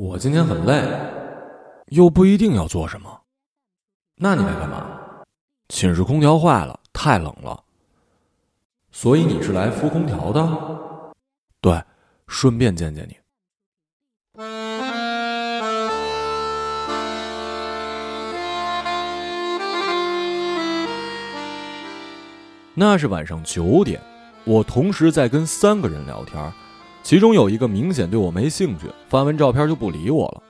我今天很累，又不一定要做什么。那你来干嘛？寝室空调坏了，太冷了。所以你是来敷空调的？对，顺便见见你。那是晚上九点，我同时在跟三个人聊天，其中有一个明显对我没兴趣，发完照片就不理我了。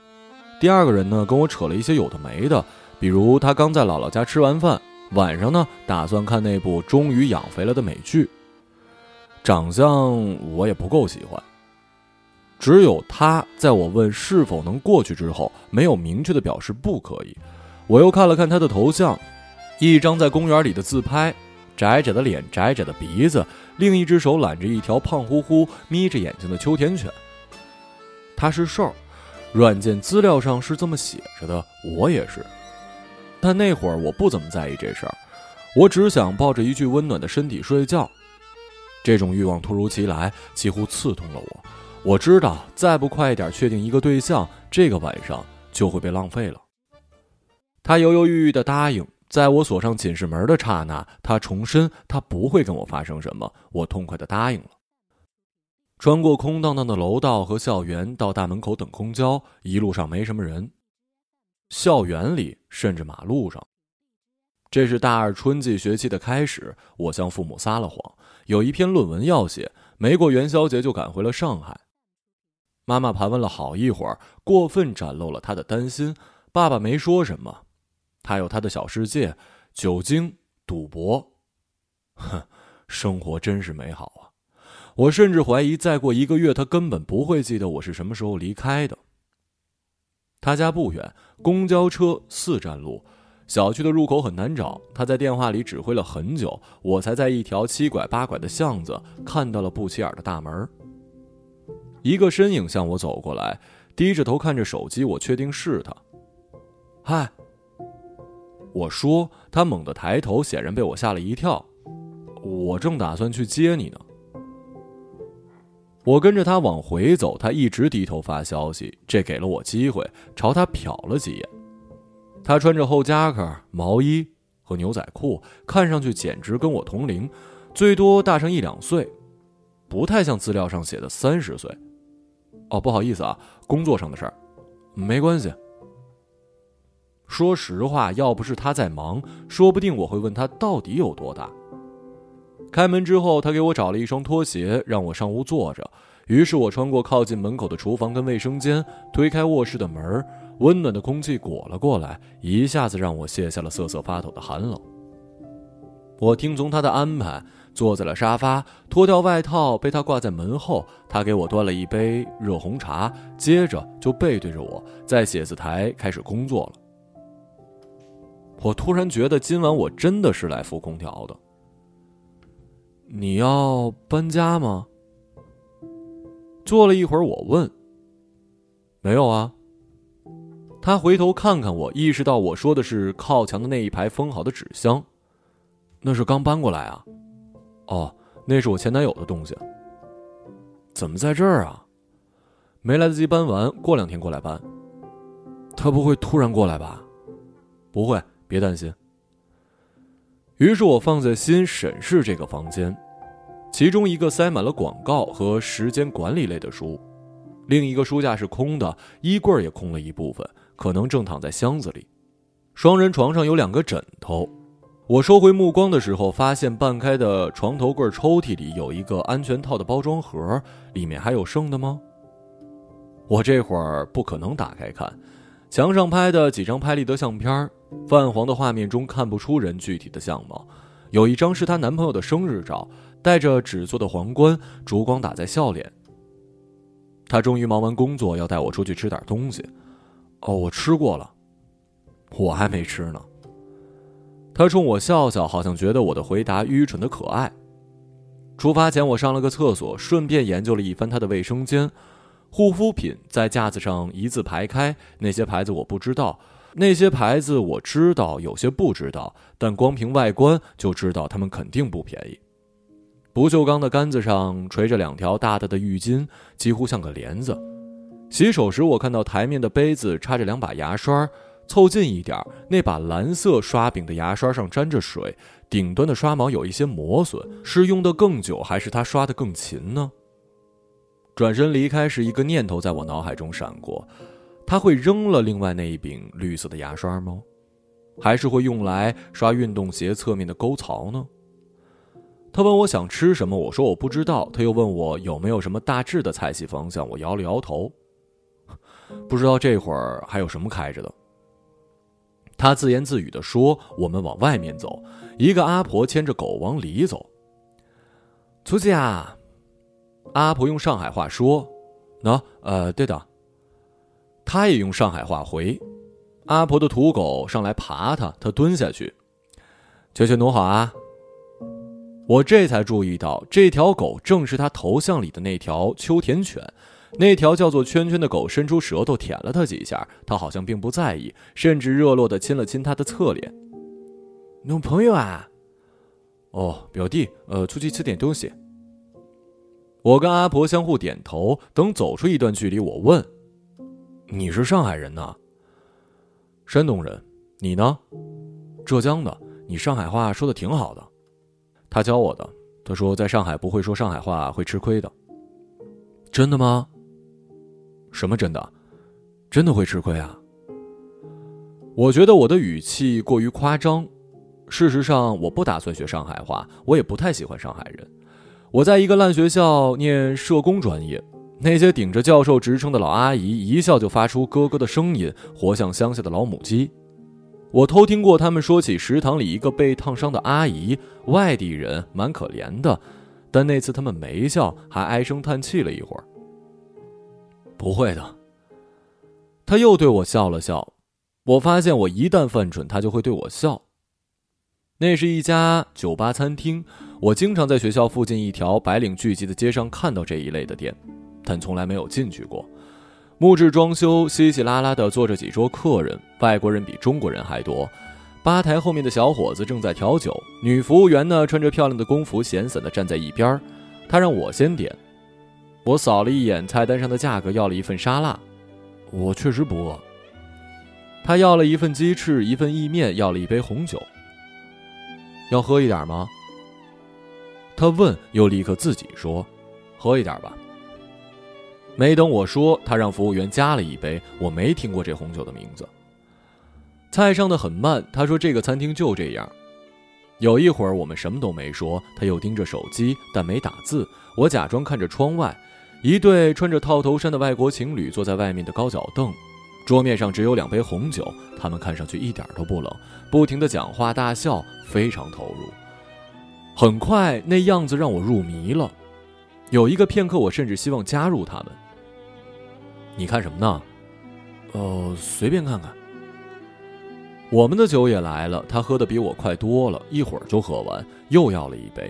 第二个人呢，跟我扯了一些有的没的，比如他刚在姥姥家吃完饭，晚上呢打算看那部终于养肥了的美剧。长相我也不够喜欢。只有他在我问是否能过去之后，没有明确的表示不可以。我又看了看他的头像，一张在公园里的自拍。窄窄的脸，窄窄的鼻子，另一只手揽着一条胖乎乎、眯着眼睛的秋田犬。他是瘦，软件资料上是这么写着的，我也是。但那会儿我不怎么在意这事儿，我只想抱着一具温暖的身体睡觉。这种欲望突如其来，几乎刺痛了我。我知道，再不快一点确定一个对象，这个晚上就会被浪费了。他犹犹豫豫的答应。在我锁上寝室门的刹那，他重申他不会跟我发生什么，我痛快的答应了。穿过空荡荡的楼道和校园，到大门口等公交，一路上没什么人。校园里甚至马路上，这是大二春季学期的开始。我向父母撒了谎，有一篇论文要写，没过元宵节就赶回了上海。妈妈盘问了好一会儿，过分展露了她的担心。爸爸没说什么。他有他的小世界，酒精、赌博，哼，生活真是美好啊！我甚至怀疑，再过一个月，他根本不会记得我是什么时候离开的。他家不远，公交车四站路，小区的入口很难找。他在电话里指挥了很久，我才在一条七拐八拐的巷子看到了不起眼的大门。一个身影向我走过来，低着头看着手机，我确定是他。嗨。我说，他猛地抬头，显然被我吓了一跳。我正打算去接你呢。我跟着他往回走，他一直低头发消息，这给了我机会朝他瞟了几眼。他穿着厚夹克、毛衣和牛仔裤，看上去简直跟我同龄，最多大上一两岁，不太像资料上写的三十岁。哦，不好意思啊，工作上的事儿，没关系。说实话，要不是他在忙，说不定我会问他到底有多大。开门之后，他给我找了一双拖鞋，让我上屋坐着。于是我穿过靠近门口的厨房跟卫生间，推开卧室的门，温暖的空气裹了过来，一下子让我卸下了瑟瑟发抖的寒冷。我听从他的安排，坐在了沙发，脱掉外套，被他挂在门后。他给我端了一杯热红茶，接着就背对着我在写字台开始工作了。我突然觉得今晚我真的是来扶空调的。你要搬家吗？坐了一会儿，我问。没有啊。他回头看看我，意识到我说的是靠墙的那一排封好的纸箱。那是刚搬过来啊。哦，那是我前男友的东西。怎么在这儿啊？没来得及搬完，过两天过来搬。他不会突然过来吧？不会。别担心。于是我放在心审视这个房间，其中一个塞满了广告和时间管理类的书，另一个书架是空的，衣柜也空了一部分，可能正躺在箱子里。双人床上有两个枕头，我收回目光的时候，发现半开的床头柜抽屉里有一个安全套的包装盒，里面还有剩的吗？我这会儿不可能打开看。墙上拍的几张拍立得相片，泛黄的画面中看不出人具体的相貌。有一张是她男朋友的生日照，戴着纸做的皇冠，烛光打在笑脸。他终于忙完工作，要带我出去吃点东西。哦，我吃过了，我还没吃呢。他冲我笑笑，好像觉得我的回答愚蠢的可爱。出发前，我上了个厕所，顺便研究了一番他的卫生间。护肤品在架子上一字排开，那些牌子我不知道，那些牌子我知道，有些不知道，但光凭外观就知道它们肯定不便宜。不锈钢的杆子上垂着两条大大的浴巾，几乎像个帘子，洗手时，我看到台面的杯子插着两把牙刷，凑近一点，那把蓝色刷柄的牙刷上沾着水，顶端的刷毛有一些磨损，是用的更久，还是他刷的更勤呢？转身离开时，一个念头在我脑海中闪过：他会扔了另外那一柄绿色的牙刷吗？还是会用来刷运动鞋侧面的沟槽呢？他问我想吃什么，我说我不知道。他又问我有没有什么大致的菜系方向，我摇了摇头。不知道这会儿还有什么开着的。他自言自语地说：“我们往外面走。”一个阿婆牵着狗往里走。出去啊！阿婆用上海话说：“喏，呃，对的。”他也用上海话回。阿婆的土狗上来爬他，他蹲下去。球球挪好啊！我这才注意到，这条狗正是他头像里的那条秋田犬。那条叫做圈圈的狗伸出舌头舔了他几下，他好像并不在意，甚至热络地亲了亲他的侧脸。女朋友啊？哦，表弟，呃，出去吃点东西。我跟阿婆相互点头。等走出一段距离，我问：“你是上海人呐？”“山东人。”“你呢？”“浙江的。”“你上海话说的挺好的。”他教我的。他说在上海不会说上海话会吃亏的。真的吗？什么真的？真的会吃亏啊？我觉得我的语气过于夸张。事实上，我不打算学上海话，我也不太喜欢上海人。我在一个烂学校念社工专业，那些顶着教授职称的老阿姨一笑就发出咯咯的声音，活像乡下的老母鸡。我偷听过他们说起食堂里一个被烫伤的阿姨，外地人，蛮可怜的。但那次他们没笑，还唉声叹气了一会儿。不会的，他又对我笑了笑。我发现我一旦犯蠢，他就会对我笑。那是一家酒吧餐厅，我经常在学校附近一条白领聚集的街上看到这一类的店，但从来没有进去过。木质装修，稀稀拉拉的坐着几桌客人，外国人比中国人还多。吧台后面的小伙子正在调酒，女服务员呢穿着漂亮的工服，闲散的站在一边。她让我先点，我扫了一眼菜单上的价格，要了一份沙拉。我确实不饿。他要了一份鸡翅，一份意面，要了一杯红酒。要喝一点吗？他问，又立刻自己说：“喝一点吧。”没等我说，他让服务员加了一杯。我没听过这红酒的名字。菜上的很慢，他说这个餐厅就这样。有一会儿我们什么都没说，他又盯着手机，但没打字。我假装看着窗外，一对穿着套头衫的外国情侣坐在外面的高脚凳，桌面上只有两杯红酒，他们看上去一点都不冷，不停的讲话大笑，非常投入。很快那样子让我入迷了，有一个片刻我甚至希望加入他们。你看什么呢？呃，随便看看。我们的酒也来了，他喝的比我快多了，一会儿就喝完，又要了一杯。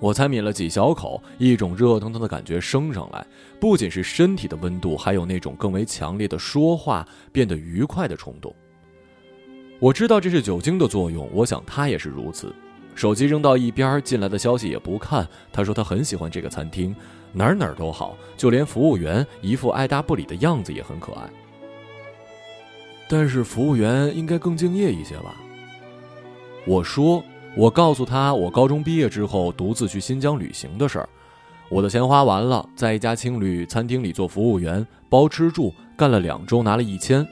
我才抿了几小口，一种热腾腾的感觉升上来，不仅是身体的温度，还有那种更为强烈的说话变得愉快的冲动。我知道这是酒精的作用，我想他也是如此。手机扔到一边，进来的消息也不看。他说他很喜欢这个餐厅，哪儿哪儿都好，就连服务员一副爱答不理的样子也很可爱。但是服务员应该更敬业一些吧？我说，我告诉他，我高中毕业之后独自去新疆旅行的事儿。我的钱花完了，在一家青旅餐厅里做服务员，包吃住，干了两周，拿了一千，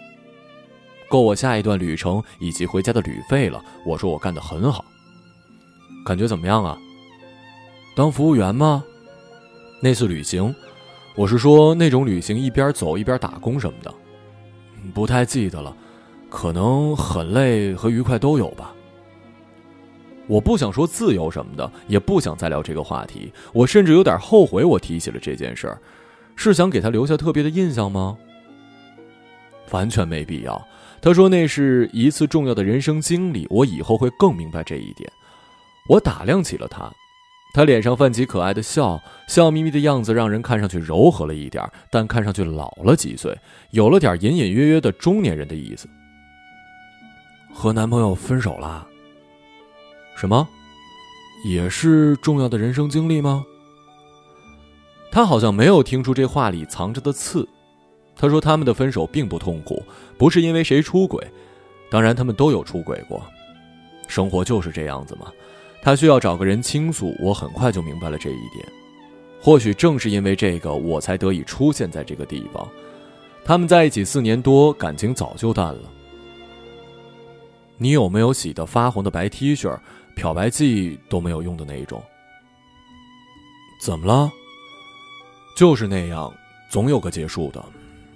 够我下一段旅程以及回家的旅费了。我说我干得很好，感觉怎么样啊？当服务员吗？那次旅行，我是说那种旅行，一边走一边打工什么的。不太记得了，可能很累和愉快都有吧。我不想说自由什么的，也不想再聊这个话题。我甚至有点后悔我提起了这件事儿，是想给他留下特别的印象吗？完全没必要。他说那是一次重要的人生经历，我以后会更明白这一点。我打量起了他。他脸上泛起可爱的笑，笑眯眯的样子让人看上去柔和了一点，但看上去老了几岁，有了点隐隐约约的中年人的意思。和男朋友分手啦？什么？也是重要的人生经历吗？他好像没有听出这话里藏着的刺。他说他们的分手并不痛苦，不是因为谁出轨，当然他们都有出轨过。生活就是这样子嘛。他需要找个人倾诉，我很快就明白了这一点。或许正是因为这个，我才得以出现在这个地方。他们在一起四年多，感情早就淡了。你有没有洗得发红的白 T 恤，漂白剂都没有用的那一种？怎么了？就是那样，总有个结束的，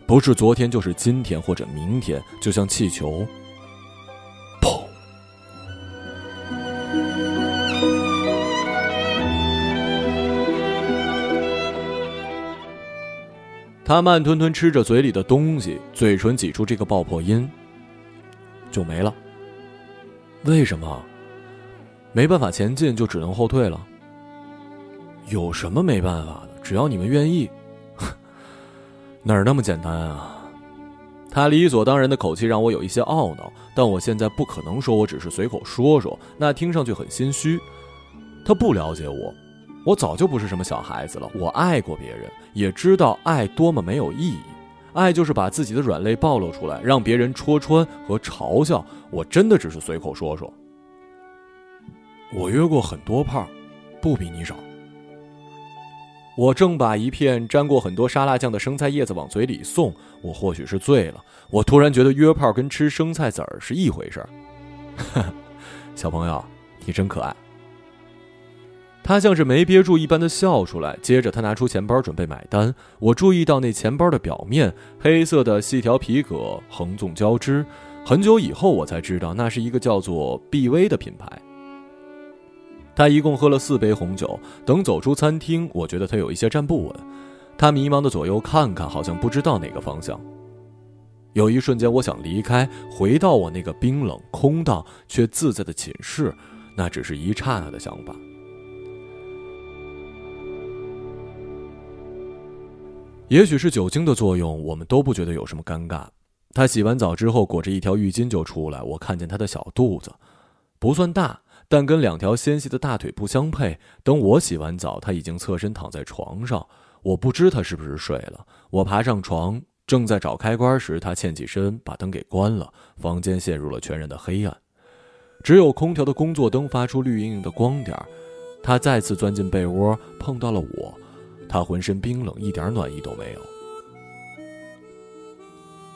不是昨天就是今天或者明天，就像气球。他慢吞吞吃着嘴里的东西，嘴唇挤出这个爆破音，就没了。为什么？没办法前进，就只能后退了。有什么没办法的？只要你们愿意，哪儿那么简单啊？他理所当然的口气让我有一些懊恼，但我现在不可能说我只是随口说说，那听上去很心虚。他不了解我，我早就不是什么小孩子了。我爱过别人，也知道爱多么没有意义。爱就是把自己的软肋暴露出来，让别人戳穿和嘲笑。我真的只是随口说说。我约过很多炮，不比你少。我正把一片沾过很多沙拉酱的生菜叶子往嘴里送，我或许是醉了。我突然觉得约炮跟吃生菜籽儿是一回事儿。小朋友，你真可爱。他像是没憋住一般的笑出来，接着他拿出钱包准备买单。我注意到那钱包的表面，黑色的细条皮革横纵交织。很久以后我才知道，那是一个叫做 B.V 的品牌。他一共喝了四杯红酒，等走出餐厅，我觉得他有一些站不稳。他迷茫的左右看看，好像不知道哪个方向。有一瞬间，我想离开，回到我那个冰冷、空荡却自在的寝室，那只是一刹那的想法。也许是酒精的作用，我们都不觉得有什么尴尬。他洗完澡之后，裹着一条浴巾就出来，我看见他的小肚子，不算大。但跟两条纤细的大腿不相配。等我洗完澡，他已经侧身躺在床上。我不知他是不是睡了。我爬上床，正在找开关时，他欠起身，把灯给关了。房间陷入了全然的黑暗，只有空调的工作灯发出绿莹莹的光点。他再次钻进被窝，碰到了我。他浑身冰冷，一点暖意都没有。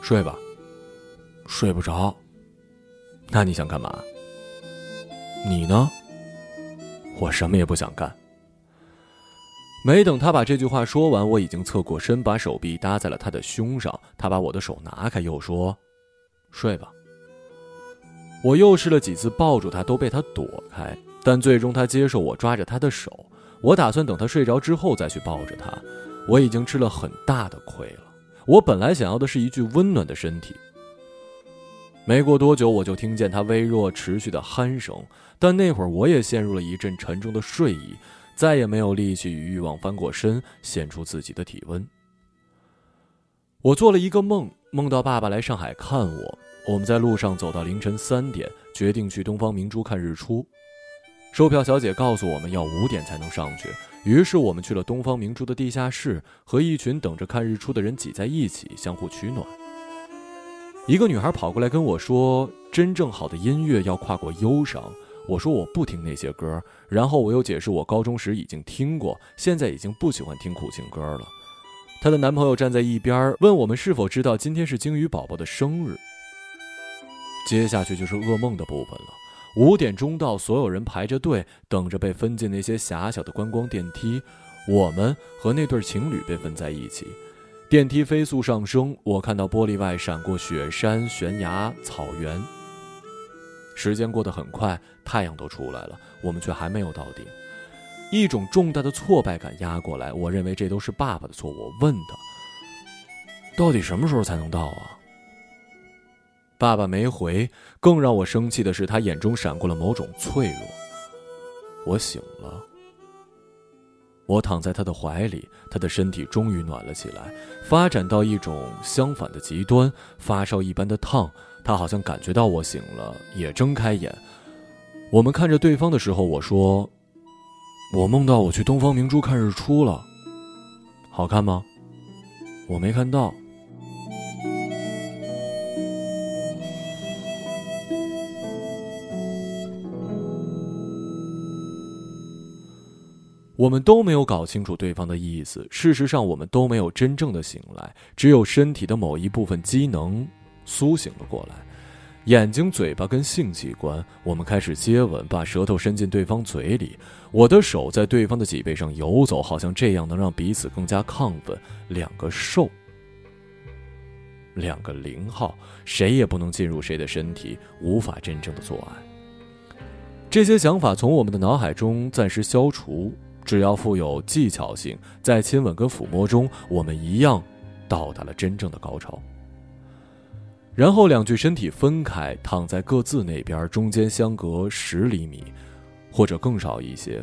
睡吧。睡不着。那你想干嘛？你呢？我什么也不想干。没等他把这句话说完，我已经侧过身，把手臂搭在了他的胸上。他把我的手拿开，又说：“睡吧。”我又试了几次抱住他，都被他躲开。但最终他接受我抓着他的手。我打算等他睡着之后再去抱着他。我已经吃了很大的亏了。我本来想要的是一具温暖的身体。没过多久，我就听见他微弱持续的鼾声，但那会儿我也陷入了一阵沉重的睡意，再也没有力气与欲望翻过身，献出自己的体温。我做了一个梦，梦到爸爸来上海看我，我们在路上走到凌晨三点，决定去东方明珠看日出。售票小姐告诉我们要五点才能上去，于是我们去了东方明珠的地下室，和一群等着看日出的人挤在一起，相互取暖。一个女孩跑过来跟我说：“真正好的音乐要跨过忧伤。”我说：“我不听那些歌。”然后我又解释：“我高中时已经听过，现在已经不喜欢听苦情歌了。”她的男朋友站在一边问我们是否知道今天是鲸鱼宝宝的生日。接下去就是噩梦的部分了。五点钟到，所有人排着队等着被分进那些狭小的观光电梯，我们和那对情侣被分在一起。电梯飞速上升，我看到玻璃外闪过雪山、悬崖、草原。时间过得很快，太阳都出来了，我们却还没有到顶。一种重大的挫败感压过来，我认为这都是爸爸的错。我问他：“到底什么时候才能到啊？”爸爸没回。更让我生气的是，他眼中闪过了某种脆弱。我醒了。我躺在他的怀里，他的身体终于暖了起来，发展到一种相反的极端，发烧一般的烫。他好像感觉到我醒了，也睁开眼。我们看着对方的时候，我说：“我梦到我去东方明珠看日出了，好看吗？”我没看到。我们都没有搞清楚对方的意思。事实上，我们都没有真正的醒来，只有身体的某一部分机能苏醒了过来。眼睛、嘴巴跟性器官，我们开始接吻，把舌头伸进对方嘴里。我的手在对方的脊背上游走，好像这样能让彼此更加亢奋。两个兽，两个零号，谁也不能进入谁的身体，无法真正的做爱。这些想法从我们的脑海中暂时消除。只要富有技巧性，在亲吻跟抚摸中，我们一样到达了真正的高潮。然后两具身体分开，躺在各自那边，中间相隔十厘米，或者更少一些。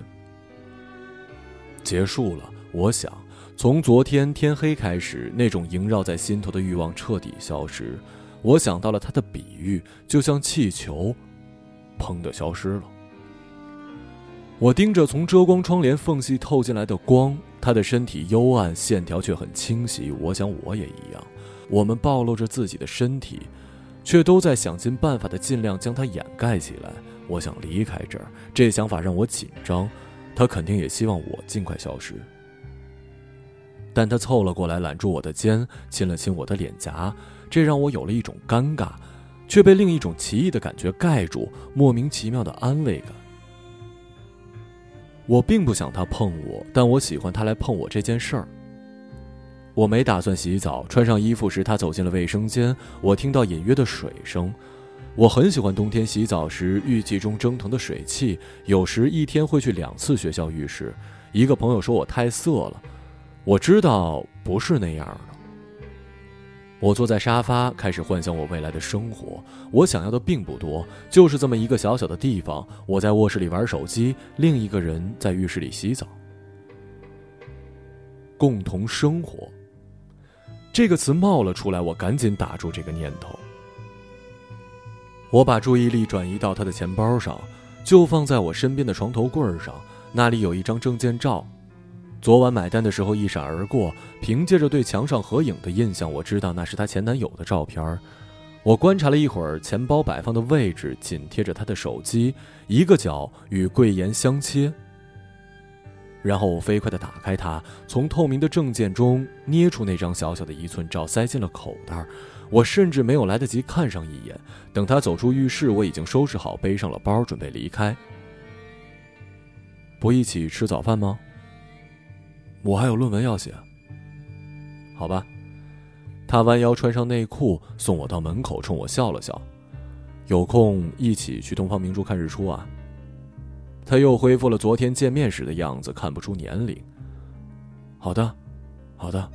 结束了。我想，从昨天天黑开始，那种萦绕在心头的欲望彻底消失。我想到了他的比喻，就像气球，砰的消失了。我盯着从遮光窗帘缝隙透进来的光，他的身体幽暗，线条却很清晰。我想我也一样。我们暴露着自己的身体，却都在想尽办法的尽量将它掩盖起来。我想离开这儿，这想法让我紧张。他肯定也希望我尽快消失。但他凑了过来，揽住我的肩，亲了亲我的脸颊，这让我有了一种尴尬，却被另一种奇异的感觉盖住，莫名其妙的安慰感。我并不想他碰我，但我喜欢他来碰我这件事儿。我没打算洗澡，穿上衣服时，他走进了卫生间。我听到隐约的水声。我很喜欢冬天洗澡时浴器中蒸腾的水汽。有时一天会去两次学校浴室。一个朋友说我太色了，我知道不是那样的。我坐在沙发，开始幻想我未来的生活。我想要的并不多，就是这么一个小小的地方。我在卧室里玩手机，另一个人在浴室里洗澡，共同生活。这个词冒了出来，我赶紧打住这个念头。我把注意力转移到他的钱包上，就放在我身边的床头柜上，那里有一张证件照，昨晚买单的时候一闪而过。凭借着对墙上合影的印象，我知道那是她前男友的照片。我观察了一会儿钱包摆放的位置，紧贴着她的手机，一个角与柜沿相切。然后我飞快地打开它，从透明的证件中捏出那张小小的一寸照，塞进了口袋。我甚至没有来得及看上一眼。等他走出浴室，我已经收拾好，背上了包，准备离开。不一起吃早饭吗？我还有论文要写。好吧。他弯腰穿上内裤，送我到门口，冲我笑了笑。有空一起去东方明珠看日出啊。他又恢复了昨天见面时的样子，看不出年龄。好的，好的。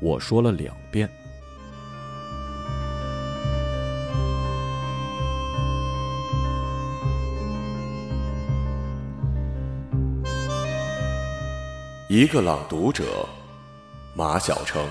我说了两遍。一个朗读者，马晓成。